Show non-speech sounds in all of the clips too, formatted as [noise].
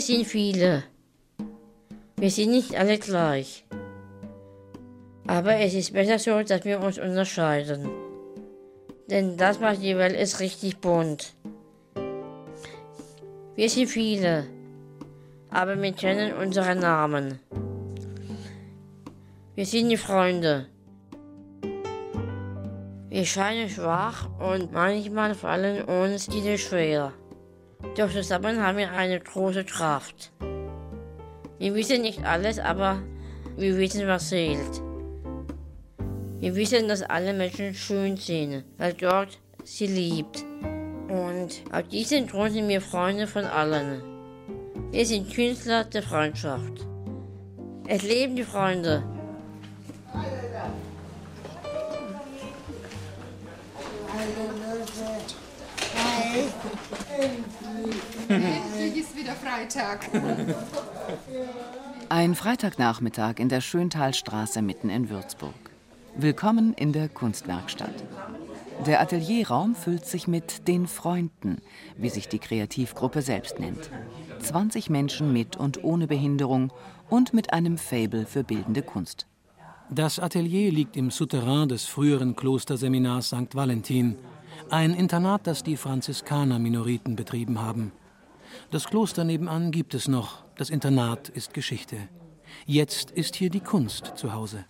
Wir sind viele. Wir sind nicht alle gleich. Aber es ist besser so, dass wir uns unterscheiden. Denn das macht die Welt ist richtig bunt. Wir sind viele, aber wir kennen unsere Namen. Wir sind die Freunde. Wir scheinen schwach und manchmal fallen uns diese schwer. Doch zusammen haben wir eine große Kraft. Wir wissen nicht alles, aber wir wissen, was zählt. Wir wissen, dass alle Menschen schön sind, weil Gott sie liebt. Und aus diesem Grund sind wir Freunde von allen. Wir sind Künstler der Freundschaft. Es leben die Freunde. Endlich ist wieder Freitag. Ein Freitagnachmittag in der Schöntalstraße mitten in Würzburg. Willkommen in der Kunstwerkstatt. Der Atelierraum füllt sich mit den Freunden, wie sich die Kreativgruppe selbst nennt. 20 Menschen mit und ohne Behinderung und mit einem Fable für bildende Kunst. Das Atelier liegt im Souterrain des früheren Klosterseminars St. Valentin, ein Internat, das die Franziskaner-Minoriten betrieben haben. Das Kloster nebenan gibt es noch, das Internat ist Geschichte. Jetzt ist hier die Kunst zu Hause.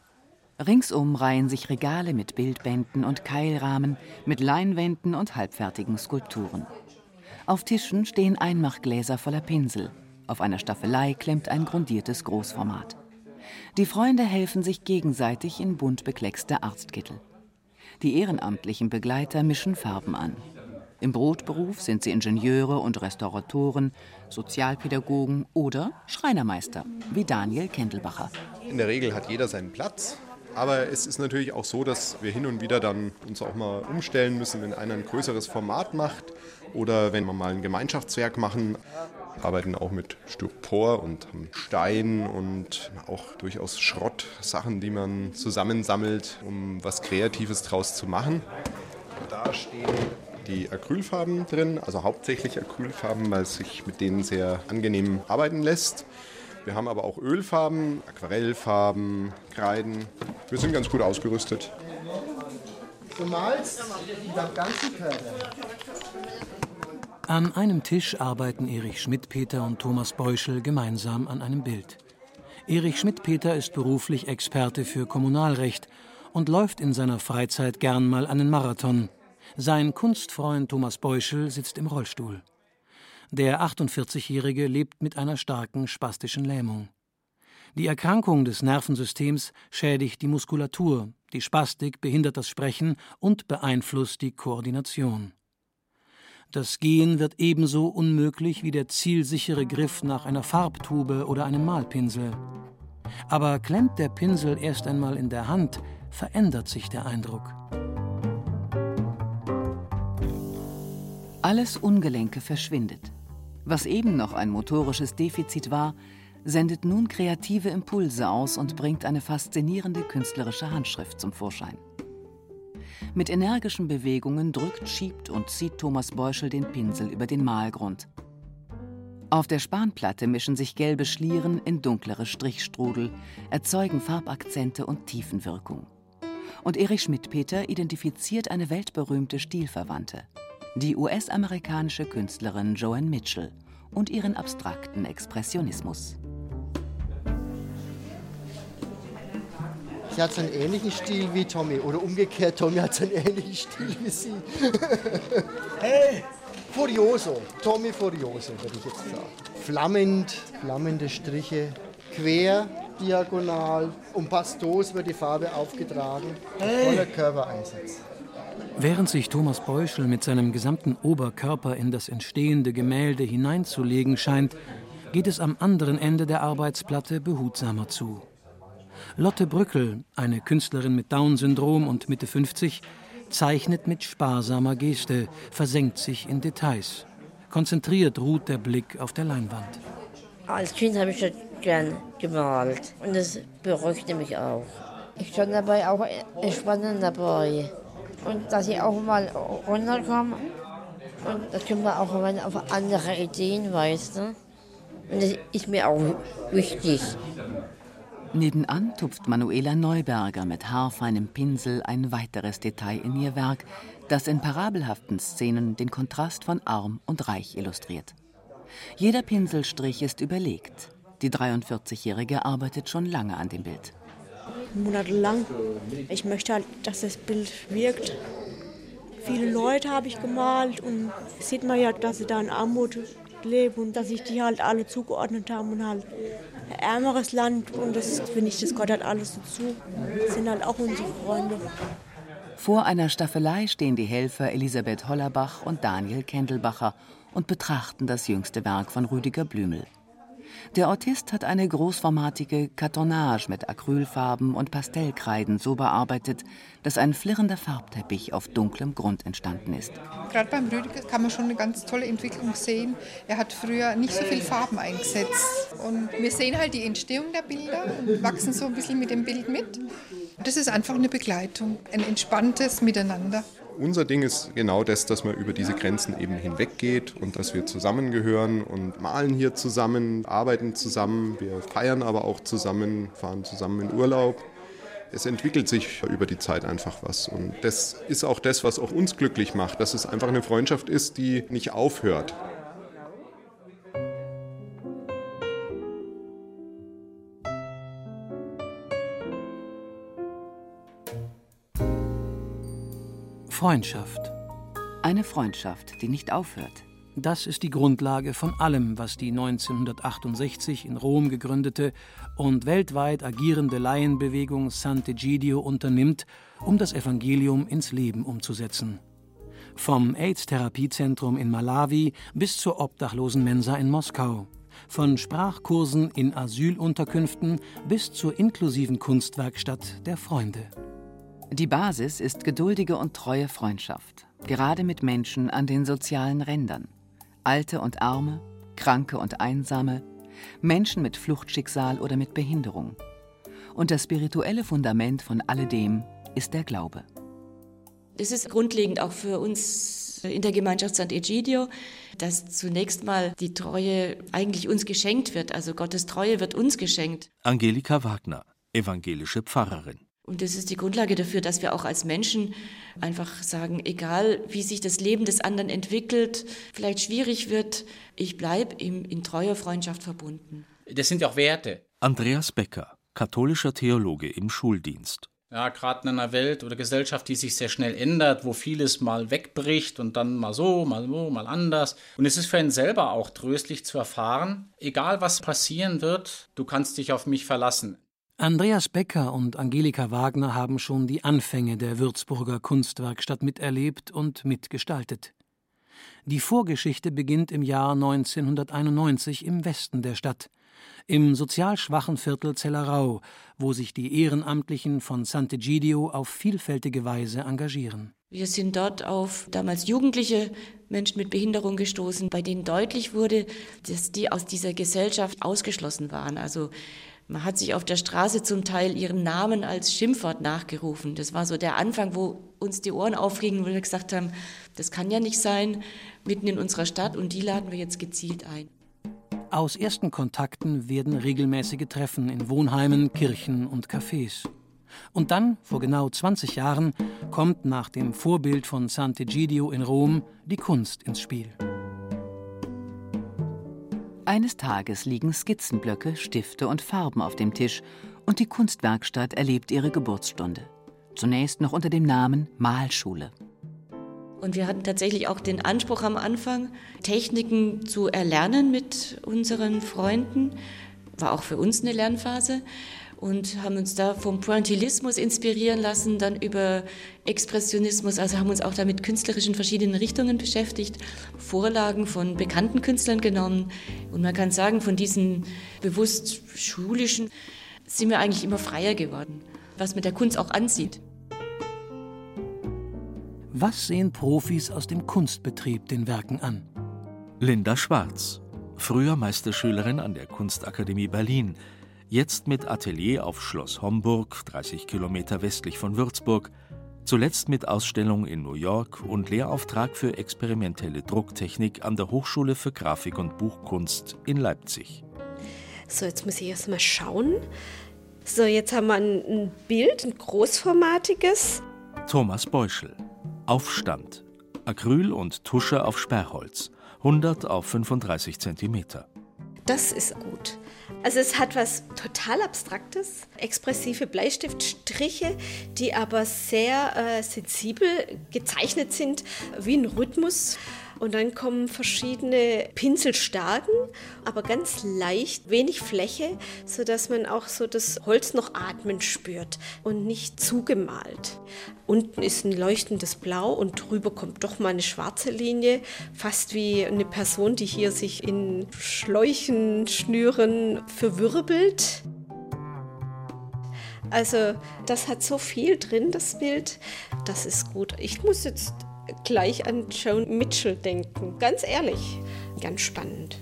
Ringsum reihen sich Regale mit Bildbänden und Keilrahmen, mit Leinwänden und halbfertigen Skulpturen. Auf Tischen stehen Einmachgläser voller Pinsel. Auf einer Staffelei klemmt ein grundiertes Großformat. Die Freunde helfen sich gegenseitig in bunt bekleckste Arztkittel. Die ehrenamtlichen Begleiter mischen Farben an. Im Brotberuf sind sie Ingenieure und Restauratoren, Sozialpädagogen oder Schreinermeister, wie Daniel Kendelbacher. In der Regel hat jeder seinen Platz. Aber es ist natürlich auch so, dass wir hin und wieder dann uns auch mal umstellen müssen, wenn einer ein größeres Format macht oder wenn wir mal ein Gemeinschaftswerk machen. Arbeiten auch mit Styropor und Stein und auch durchaus Schrottsachen, die man zusammensammelt, um was Kreatives draus zu machen. Da stehen die Acrylfarben drin, also hauptsächlich Acrylfarben, weil es sich mit denen sehr angenehm arbeiten lässt. Wir haben aber auch Ölfarben, Aquarellfarben, Kreiden. Wir sind ganz gut ausgerüstet. Du malst am ganzen Körper. An einem Tisch arbeiten Erich Schmidt-Peter und Thomas Beuschel gemeinsam an einem Bild. Erich Schmidt-Peter ist beruflich Experte für Kommunalrecht und läuft in seiner Freizeit gern mal einen Marathon. Sein Kunstfreund Thomas Beuschel sitzt im Rollstuhl. Der 48-Jährige lebt mit einer starken spastischen Lähmung. Die Erkrankung des Nervensystems schädigt die Muskulatur, die Spastik behindert das Sprechen und beeinflusst die Koordination. Das Gehen wird ebenso unmöglich wie der zielsichere Griff nach einer Farbtube oder einem Malpinsel. Aber klemmt der Pinsel erst einmal in der Hand, verändert sich der Eindruck. Alles Ungelenke verschwindet. Was eben noch ein motorisches Defizit war, sendet nun kreative Impulse aus und bringt eine faszinierende künstlerische Handschrift zum Vorschein. Mit energischen Bewegungen drückt, schiebt und zieht Thomas Beuschel den Pinsel über den Malgrund. Auf der Spanplatte mischen sich gelbe Schlieren in dunklere Strichstrudel, erzeugen Farbakzente und Tiefenwirkung. Und Erich Schmidt-Peter identifiziert eine weltberühmte Stilverwandte, die US-amerikanische Künstlerin Joan Mitchell und ihren abstrakten Expressionismus. Sie hat so einen ähnlichen Stil wie Tommy oder umgekehrt, Tommy hat so einen ähnlichen Stil wie sie. [laughs] hey! Furioso, Tommy Furioso würde ich jetzt sagen. Flammend, flammende Striche, quer, diagonal, um pastos wird die Farbe aufgetragen, voller Körpereinsatz. Während sich Thomas Beuschel mit seinem gesamten Oberkörper in das entstehende Gemälde hineinzulegen scheint, geht es am anderen Ende der Arbeitsplatte behutsamer zu. Lotte Brückel, eine Künstlerin mit Down-Syndrom und Mitte 50, zeichnet mit sparsamer Geste, versenkt sich in Details. Konzentriert ruht der Blick auf der Leinwand. Als Kind habe ich schon gern gemalt und das beruhigte mich auch. Ich stand dabei auch entspannend dabei. Und dass ich auch mal runterkomme und da kommt man auch mal auf andere Ideen, du. Und das ist mir auch wichtig. Nebenan tupft Manuela Neuberger mit haarfeinem Pinsel ein weiteres Detail in ihr Werk, das in parabelhaften Szenen den Kontrast von arm und reich illustriert. Jeder Pinselstrich ist überlegt. Die 43-Jährige arbeitet schon lange an dem Bild. Monatelang. Ich möchte halt, dass das Bild wirkt. Viele Leute habe ich gemalt und sieht man ja, dass sie da in Armut leben und dass sich die halt alle zugeordnet haben und halt ärmeres Land und das finde ich, das gehört halt alles dazu. Das sind halt auch unsere Freunde. Vor einer Staffelei stehen die Helfer Elisabeth Hollerbach und Daniel Kendelbacher und betrachten das jüngste Werk von Rüdiger Blümel. Der Autist hat eine großformatige Kartonage mit Acrylfarben und Pastellkreiden so bearbeitet, dass ein flirrender Farbteppich auf dunklem Grund entstanden ist. Gerade beim Rüdiger kann man schon eine ganz tolle Entwicklung sehen. Er hat früher nicht so viel Farben eingesetzt. Und wir sehen halt die Entstehung der Bilder und wachsen so ein bisschen mit dem Bild mit. Das ist einfach eine Begleitung, ein entspanntes Miteinander unser Ding ist genau das, dass man über diese Grenzen eben hinweggeht und dass wir zusammengehören und malen hier zusammen, arbeiten zusammen, wir feiern aber auch zusammen, fahren zusammen in Urlaub. Es entwickelt sich über die Zeit einfach was und das ist auch das, was auch uns glücklich macht, dass es einfach eine Freundschaft ist, die nicht aufhört. Freundschaft. Eine Freundschaft, die nicht aufhört. Das ist die Grundlage von allem, was die 1968 in Rom gegründete und weltweit agierende Laienbewegung Sant'Egidio unternimmt, um das Evangelium ins Leben umzusetzen. Vom AIDS-Therapiezentrum in Malawi bis zur obdachlosen Mensa in Moskau. Von Sprachkursen in Asylunterkünften bis zur inklusiven Kunstwerkstatt der Freunde. Die Basis ist geduldige und treue Freundschaft, gerade mit Menschen an den sozialen Rändern. Alte und Arme, Kranke und Einsame, Menschen mit Fluchtschicksal oder mit Behinderung. Und das spirituelle Fundament von alledem ist der Glaube. Es ist grundlegend auch für uns in der Gemeinschaft St. Egidio, dass zunächst mal die Treue eigentlich uns geschenkt wird. Also Gottes Treue wird uns geschenkt. Angelika Wagner, evangelische Pfarrerin. Und das ist die Grundlage dafür, dass wir auch als Menschen einfach sagen, egal wie sich das Leben des anderen entwickelt, vielleicht schwierig wird, ich bleibe ihm in treuer Freundschaft verbunden. Das sind ja auch Werte. Andreas Becker, katholischer Theologe im Schuldienst. Ja, gerade in einer Welt oder Gesellschaft, die sich sehr schnell ändert, wo vieles mal wegbricht und dann mal so, mal so, mal anders. Und es ist für einen selber auch tröstlich zu erfahren, egal was passieren wird, du kannst dich auf mich verlassen. Andreas Becker und Angelika Wagner haben schon die Anfänge der Würzburger Kunstwerkstatt miterlebt und mitgestaltet. Die Vorgeschichte beginnt im Jahr 1991 im Westen der Stadt, im sozial schwachen Viertel Zellerau, wo sich die Ehrenamtlichen von Sant'Egidio auf vielfältige Weise engagieren. Wir sind dort auf damals jugendliche Menschen mit Behinderung gestoßen, bei denen deutlich wurde, dass die aus dieser Gesellschaft ausgeschlossen waren. Also man hat sich auf der Straße zum Teil ihren Namen als Schimpfwort nachgerufen. Das war so der Anfang, wo uns die Ohren aufgingen, wo wir gesagt haben, das kann ja nicht sein, mitten in unserer Stadt und die laden wir jetzt gezielt ein. Aus ersten Kontakten werden regelmäßige Treffen in Wohnheimen, Kirchen und Cafés. Und dann, vor genau 20 Jahren, kommt nach dem Vorbild von Sant'Egidio in Rom die Kunst ins Spiel. Eines Tages liegen Skizzenblöcke, Stifte und Farben auf dem Tisch und die Kunstwerkstatt erlebt ihre Geburtsstunde. Zunächst noch unter dem Namen Malschule. Und wir hatten tatsächlich auch den Anspruch am Anfang, Techniken zu erlernen mit unseren Freunden. War auch für uns eine Lernphase. Und haben uns da vom Pointillismus inspirieren lassen, dann über Expressionismus, also haben uns auch da mit künstlerischen verschiedenen Richtungen beschäftigt, Vorlagen von bekannten Künstlern genommen und man kann sagen, von diesen bewusst schulischen sind wir eigentlich immer freier geworden, was mit der Kunst auch ansieht. Was sehen Profis aus dem Kunstbetrieb den Werken an? Linda Schwarz, früher Meisterschülerin an der Kunstakademie Berlin, jetzt mit Atelier auf Schloss Homburg, 30 Kilometer westlich von Würzburg, zuletzt mit Ausstellung in New York und Lehrauftrag für experimentelle Drucktechnik an der Hochschule für Grafik und Buchkunst in Leipzig. So, jetzt muss ich erst mal schauen. So, jetzt haben wir ein Bild, ein großformatiges. Thomas Beuschel. Aufstand. Acryl und Tusche auf Sperrholz. 100 auf 35 Zentimeter. Das ist gut. Also es hat was total Abstraktes, expressive Bleistiftstriche, die aber sehr äh, sensibel gezeichnet sind, wie ein Rhythmus. Und dann kommen verschiedene Pinselstarken, aber ganz leicht, wenig Fläche, sodass man auch so das Holz noch atmen spürt und nicht zugemalt. Unten ist ein leuchtendes Blau und drüber kommt doch mal eine schwarze Linie, fast wie eine Person, die hier sich in Schläuchen, Schnüren verwirbelt. Also das hat so viel drin, das Bild. Das ist gut. Ich muss jetzt gleich an Joan Mitchell denken. Ganz ehrlich, ganz spannend.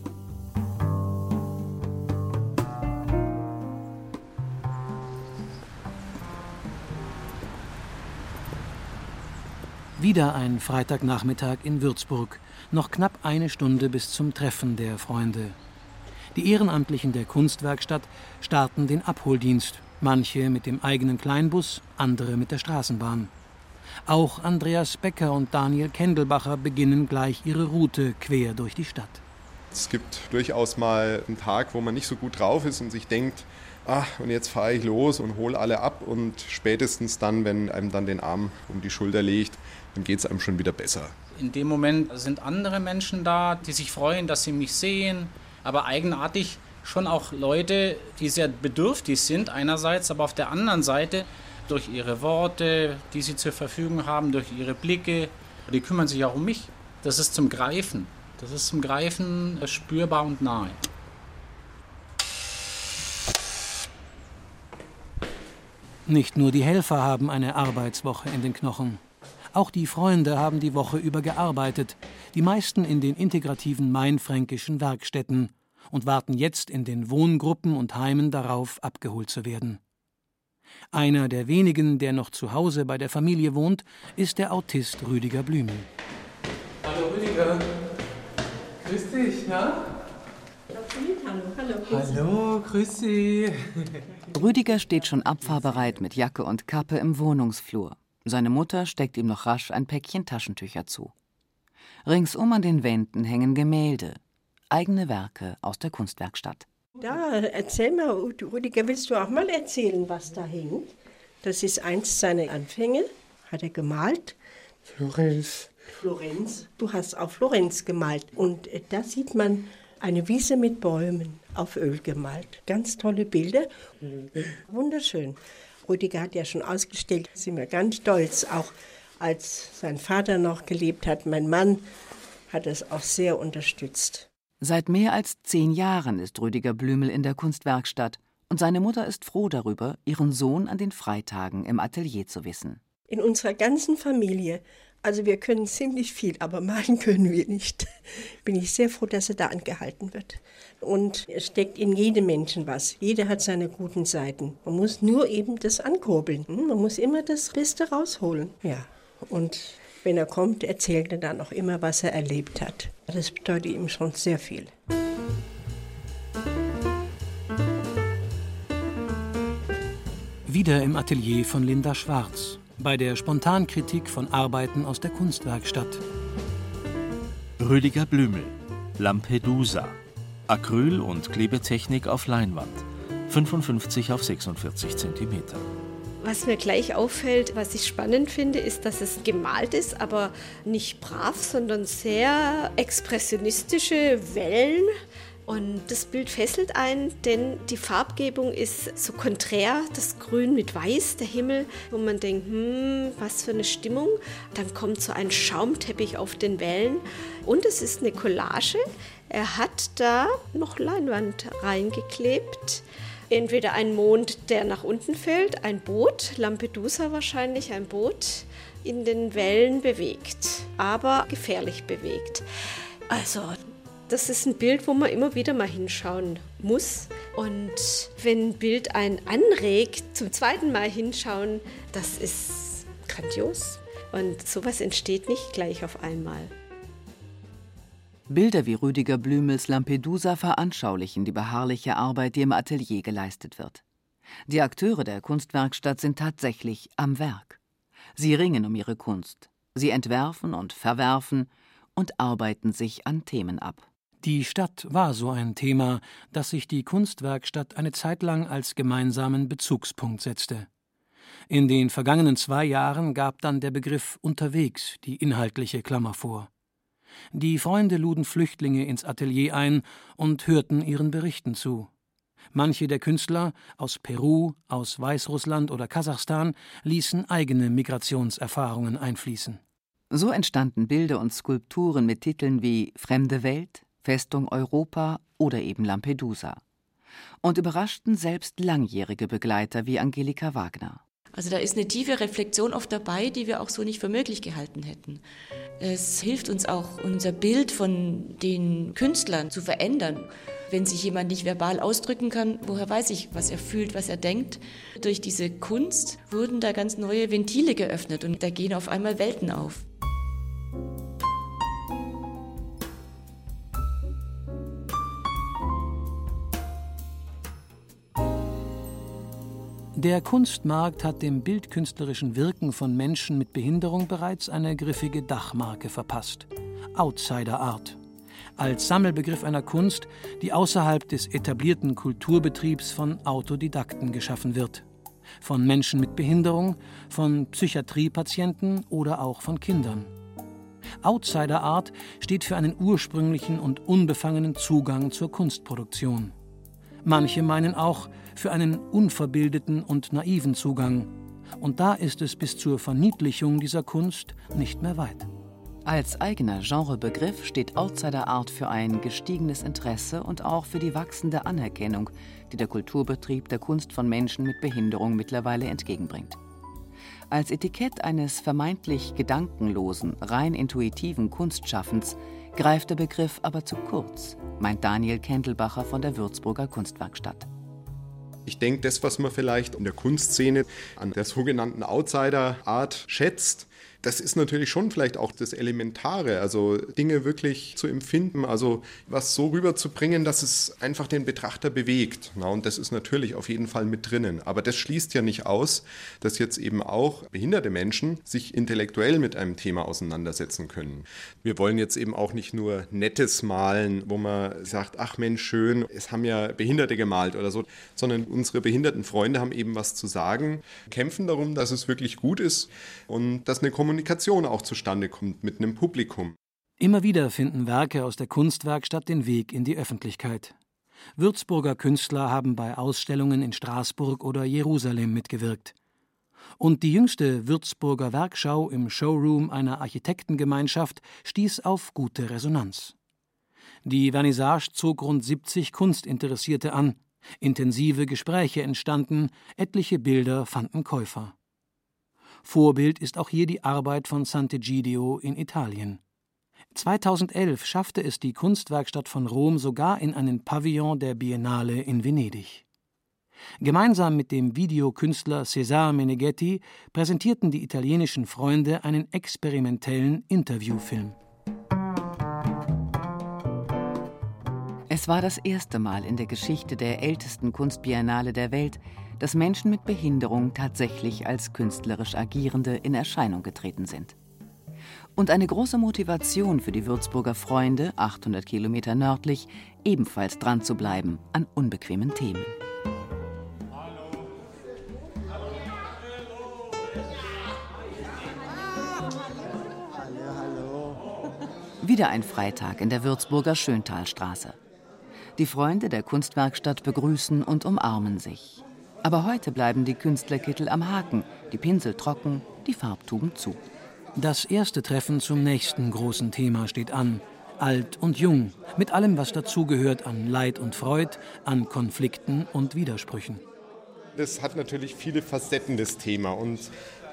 Wieder ein Freitagnachmittag in Würzburg. Noch knapp eine Stunde bis zum Treffen der Freunde. Die Ehrenamtlichen der Kunstwerkstatt starten den Abholdienst. Manche mit dem eigenen Kleinbus, andere mit der Straßenbahn. Auch Andreas Becker und Daniel Kendelbacher beginnen gleich ihre Route quer durch die Stadt. Es gibt durchaus mal einen Tag, wo man nicht so gut drauf ist und sich denkt, ach, und jetzt fahre ich los und hole alle ab und spätestens dann, wenn einem dann den Arm um die Schulter legt, dann geht es einem schon wieder besser. In dem Moment sind andere Menschen da, die sich freuen, dass sie mich sehen, aber eigenartig schon auch Leute, die sehr bedürftig sind einerseits, aber auf der anderen Seite durch ihre Worte, die sie zur Verfügung haben, durch ihre Blicke. Die kümmern sich auch um mich. Das ist zum Greifen. Das ist zum Greifen spürbar und nahe. Nicht nur die Helfer haben eine Arbeitswoche in den Knochen. Auch die Freunde haben die Woche über gearbeitet, die meisten in den integrativen mainfränkischen Werkstätten und warten jetzt in den Wohngruppen und Heimen darauf, abgeholt zu werden. Einer der wenigen, der noch zu Hause bei der Familie wohnt, ist der Autist Rüdiger Blümel. Hallo Rüdiger. Grüß dich, na? Hallo, hallo, grüß Hallo, grüß Sie. [laughs] Rüdiger steht schon abfahrbereit mit Jacke und Kappe im Wohnungsflur. Seine Mutter steckt ihm noch rasch ein Päckchen Taschentücher zu. Ringsum an den Wänden hängen Gemälde, eigene Werke aus der Kunstwerkstatt. Da, erzähl mal, Rüdiger, willst du auch mal erzählen, was da hängt? Das ist eins seiner Anfänge, hat er gemalt. Florenz. Florenz. Du hast auch Florenz gemalt. Und da sieht man eine Wiese mit Bäumen auf Öl gemalt. Ganz tolle Bilder. Wunderschön. Rüdiger hat ja schon ausgestellt, sind wir ganz stolz. Auch als sein Vater noch gelebt hat, mein Mann hat es auch sehr unterstützt. Seit mehr als zehn Jahren ist Rüdiger Blümel in der Kunstwerkstatt und seine Mutter ist froh darüber, ihren Sohn an den Freitagen im Atelier zu wissen. In unserer ganzen Familie, also wir können ziemlich viel, aber malen [laughs] können wir nicht, bin ich sehr froh, dass er da angehalten wird. Und es steckt in jedem Menschen was. Jeder hat seine guten Seiten. Man muss nur eben das ankurbeln. Man muss immer das Beste rausholen. Ja, und wenn er kommt, erzählt er dann auch immer, was er erlebt hat. Das bedeutet ihm schon sehr viel. Wieder im Atelier von Linda Schwarz, bei der Spontankritik von Arbeiten aus der Kunstwerkstatt. Rüdiger Blümel, Lampedusa, Acryl- und Klebetechnik auf Leinwand, 55 auf 46 Zentimeter. Was mir gleich auffällt, was ich spannend finde, ist, dass es gemalt ist, aber nicht brav, sondern sehr expressionistische Wellen Und das Bild fesselt einen, denn die Farbgebung ist so konträr, das Grün mit Weiß, der Himmel, wo man denkt, hm, was für eine Stimmung. Dann kommt so ein Schaumteppich auf den Wellen und es ist eine Collage. Er hat da noch Leinwand reingeklebt. Entweder ein Mond, der nach unten fällt, ein Boot, Lampedusa wahrscheinlich, ein Boot, in den Wellen bewegt, aber gefährlich bewegt. Also das ist ein Bild, wo man immer wieder mal hinschauen muss. Und wenn ein Bild einen anregt, zum zweiten Mal hinschauen, das ist grandios. Und sowas entsteht nicht gleich auf einmal. Bilder wie Rüdiger Blümels Lampedusa veranschaulichen die beharrliche Arbeit, die im Atelier geleistet wird. Die Akteure der Kunstwerkstatt sind tatsächlich am Werk. Sie ringen um ihre Kunst. Sie entwerfen und verwerfen und arbeiten sich an Themen ab. Die Stadt war so ein Thema, das sich die Kunstwerkstatt eine Zeit lang als gemeinsamen Bezugspunkt setzte. In den vergangenen zwei Jahren gab dann der Begriff unterwegs die inhaltliche Klammer vor. Die Freunde luden Flüchtlinge ins Atelier ein und hörten ihren Berichten zu. Manche der Künstler aus Peru, aus Weißrussland oder Kasachstan ließen eigene Migrationserfahrungen einfließen. So entstanden Bilder und Skulpturen mit Titeln wie Fremde Welt, Festung Europa oder eben Lampedusa. Und überraschten selbst langjährige Begleiter wie Angelika Wagner. Also da ist eine tiefe Reflexion oft dabei, die wir auch so nicht für möglich gehalten hätten. Es hilft uns auch, unser Bild von den Künstlern zu verändern. Wenn sich jemand nicht verbal ausdrücken kann, woher weiß ich, was er fühlt, was er denkt? Durch diese Kunst wurden da ganz neue Ventile geöffnet und da gehen auf einmal Welten auf. Der Kunstmarkt hat dem bildkünstlerischen Wirken von Menschen mit Behinderung bereits eine griffige Dachmarke verpasst. Outsider Art. Als Sammelbegriff einer Kunst, die außerhalb des etablierten Kulturbetriebs von Autodidakten geschaffen wird. Von Menschen mit Behinderung, von Psychiatriepatienten oder auch von Kindern. Outsider Art steht für einen ursprünglichen und unbefangenen Zugang zur Kunstproduktion. Manche meinen auch für einen unverbildeten und naiven Zugang. Und da ist es bis zur Verniedlichung dieser Kunst nicht mehr weit. Als eigener Genrebegriff steht Outsider Art für ein gestiegenes Interesse und auch für die wachsende Anerkennung, die der Kulturbetrieb der Kunst von Menschen mit Behinderung mittlerweile entgegenbringt. Als Etikett eines vermeintlich gedankenlosen, rein intuitiven Kunstschaffens greift der Begriff aber zu kurz, meint Daniel Kendelbacher von der Würzburger Kunstwerkstatt. Ich denke, das, was man vielleicht in der Kunstszene an der sogenannten Outsider-Art schätzt, das ist natürlich schon vielleicht auch das Elementare, also Dinge wirklich zu empfinden, also was so rüberzubringen, dass es einfach den Betrachter bewegt. Na, und das ist natürlich auf jeden Fall mit drinnen. Aber das schließt ja nicht aus, dass jetzt eben auch behinderte Menschen sich intellektuell mit einem Thema auseinandersetzen können. Wir wollen jetzt eben auch nicht nur Nettes malen, wo man sagt, ach Mensch, schön, es haben ja Behinderte gemalt oder so, sondern unsere behinderten Freunde haben eben was zu sagen, kämpfen darum, dass es wirklich gut ist und dass eine Kommunikation Kommunikation auch zustande kommt mit einem Publikum. Immer wieder finden Werke aus der Kunstwerkstatt den Weg in die Öffentlichkeit. Würzburger Künstler haben bei Ausstellungen in Straßburg oder Jerusalem mitgewirkt. Und die jüngste Würzburger Werkschau im Showroom einer Architektengemeinschaft stieß auf gute Resonanz. Die Vernissage zog rund 70 Kunstinteressierte an. Intensive Gespräche entstanden, etliche Bilder fanden Käufer. Vorbild ist auch hier die Arbeit von Sant'Egidio in Italien. 2011 schaffte es die Kunstwerkstatt von Rom sogar in einen Pavillon der Biennale in Venedig. Gemeinsam mit dem Videokünstler Cesare Meneghetti präsentierten die italienischen Freunde einen experimentellen Interviewfilm. Es war das erste Mal in der Geschichte der ältesten Kunstbiennale der Welt, dass Menschen mit Behinderung tatsächlich als künstlerisch Agierende in Erscheinung getreten sind. Und eine große Motivation für die Würzburger Freunde, 800 Kilometer nördlich, ebenfalls dran zu bleiben an unbequemen Themen. Wieder ein Freitag in der Würzburger Schöntalstraße. Die Freunde der Kunstwerkstatt begrüßen und umarmen sich. Aber heute bleiben die Künstlerkittel am Haken, die Pinsel trocken, die Farbtuben zu. Das erste Treffen zum nächsten großen Thema steht an. Alt und jung, mit allem, was dazugehört an Leid und Freud, an Konflikten und Widersprüchen. Das hat natürlich viele Facetten, das Thema. Und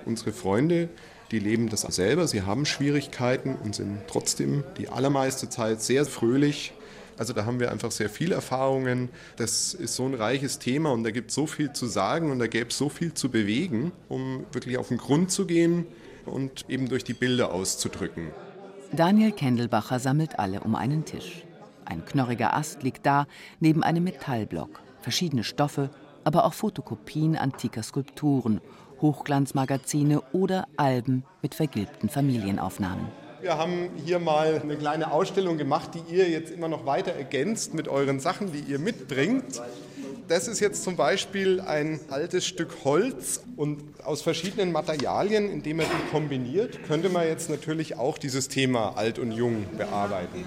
unsere Freunde, die leben das selber. Sie haben Schwierigkeiten und sind trotzdem die allermeiste Zeit sehr fröhlich. Also da haben wir einfach sehr viele Erfahrungen. Das ist so ein reiches Thema und da gibt es so viel zu sagen und da gäbe es so viel zu bewegen, um wirklich auf den Grund zu gehen und eben durch die Bilder auszudrücken. Daniel Kendelbacher sammelt alle um einen Tisch. Ein knorriger Ast liegt da neben einem Metallblock. Verschiedene Stoffe, aber auch Fotokopien antiker Skulpturen, Hochglanzmagazine oder Alben mit vergilbten Familienaufnahmen. Wir haben hier mal eine kleine Ausstellung gemacht, die ihr jetzt immer noch weiter ergänzt mit euren Sachen, die ihr mitbringt. Das ist jetzt zum Beispiel ein altes Stück Holz und aus verschiedenen Materialien, indem man die kombiniert, könnte man jetzt natürlich auch dieses Thema alt und jung bearbeiten.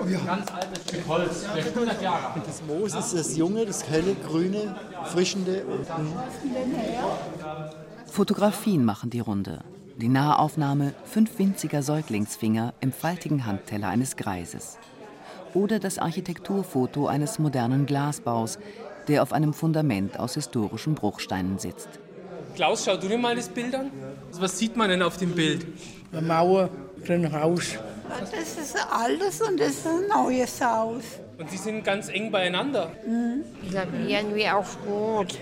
Oh ja. Ganz altes Stück Holz, 100 Jahre alt. Das Moos ist das junge, das helle, grüne, frischende. Fotografien machen die Runde. Die Nahaufnahme fünf winziger Säuglingsfinger im faltigen Handteller eines Greises. Oder das Architekturfoto eines modernen Glasbaus, der auf einem Fundament aus historischen Bruchsteinen sitzt. Klaus, schau du dir mal das Bild an. Was sieht man denn auf dem Bild? Eine Mauer, ein Haus. Das ist ein altes und das ist ein neues Haus. Und sie sind ganz eng beieinander. Mhm. Ich glaube, irgendwie auch gut.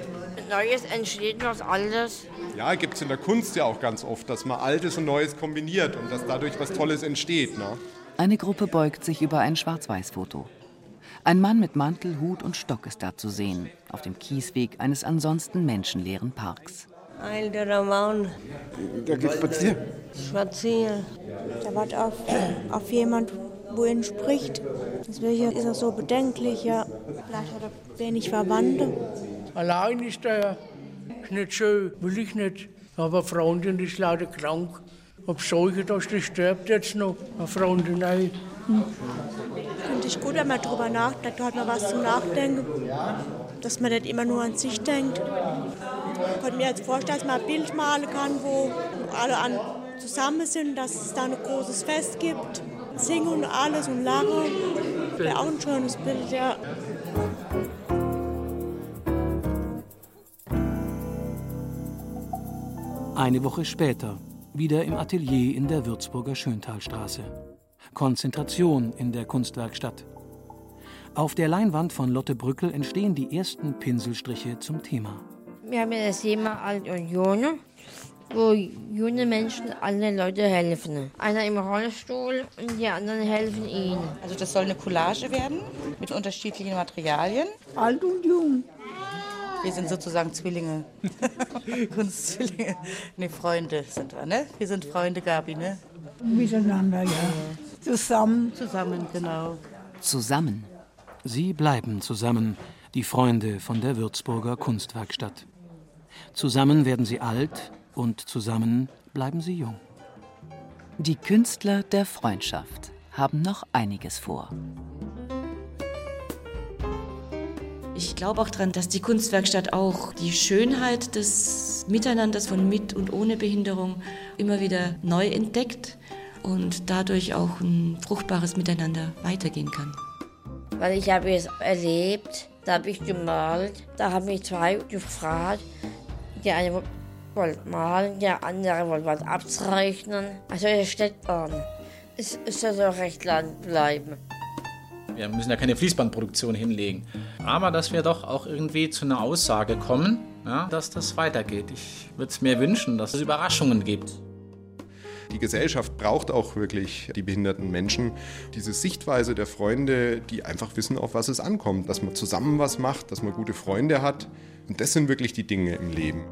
Neues entsteht was Altes. Ja, gibt es in der Kunst ja auch ganz oft, dass man Altes und Neues kombiniert und dass dadurch was Tolles entsteht. Ne? Eine Gruppe beugt sich über ein Schwarz-Weiß-Foto. Ein Mann mit Mantel, Hut und Stock ist da zu sehen, auf dem Kiesweg eines ansonsten menschenleeren Parks. Alter Mann. Der geht spazieren. Spazieren. Der wartet auf, auf jemand, wo ihn spricht. Deswegen ist er so bedenklich, ja. Vielleicht hat er wenig Verwandte. Allein ist er. Nicht schön, will ich nicht. Aber Freundin ist leider krank. Ob solche, dass die stirbt jetzt noch. Eine Freundin, nein. Hm. Finde ich gut, wenn man darüber nachdenkt, da hat man was zum Nachdenken. Dass man nicht immer nur an sich denkt. Ich könnte mir jetzt vorstellen, dass man ein Bild malen kann, wo alle an zusammen sind, dass es da ein großes Fest gibt. Singen und alles und lachen. Wäre auch ein schönes Bild, ja. Eine Woche später, wieder im Atelier in der Würzburger Schöntalstraße. Konzentration in der Kunstwerkstatt. Auf der Leinwand von Lotte Brückel entstehen die ersten Pinselstriche zum Thema. Wir haben ja das Thema Alt und Junge, wo junge Menschen alle Leute helfen. Einer im Rollstuhl und die anderen helfen ihnen. Also das soll eine Collage werden mit unterschiedlichen Materialien. Alt und jung. Wir sind sozusagen Zwillinge. [laughs] Kunstzwillinge. Ne, Freunde sind wir, ne? Wir sind Freunde, Gabi, ne? Miteinander, ja. Zusammen. Zusammen, genau. Zusammen. Sie bleiben zusammen, die Freunde von der Würzburger Kunstwerkstatt. Zusammen werden sie alt und zusammen bleiben sie jung. Die Künstler der Freundschaft haben noch einiges vor. Ich glaube auch daran, dass die Kunstwerkstatt auch die Schönheit des Miteinanders von mit und ohne Behinderung immer wieder neu entdeckt und dadurch auch ein fruchtbares Miteinander weitergehen kann. Weil ich habe es erlebt, da habe ich gemalt, da haben mich zwei gefragt, der eine wollte malen, der andere wollte was abzeichnen. Also es steckt an. Es, soll auch recht lang bleiben. Wir müssen ja keine Fließbandproduktion hinlegen. Aber dass wir doch auch irgendwie zu einer Aussage kommen, ja, dass das weitergeht. Ich würde es mir wünschen, dass es Überraschungen gibt. Die Gesellschaft braucht auch wirklich die behinderten Menschen. Diese Sichtweise der Freunde, die einfach wissen, auf was es ankommt. Dass man zusammen was macht, dass man gute Freunde hat. Und das sind wirklich die Dinge im Leben.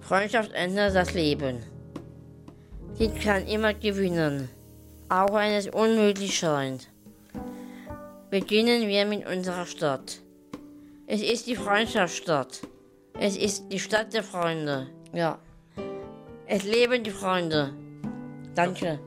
Freundschaft ändert das Leben. Sie kann immer gewinnen, auch wenn es unmöglich scheint. Beginnen wir mit unserer Stadt. Es ist die Freundschaftsstadt. Es ist die Stadt der Freunde. Ja. Es leben die Freunde. Danke.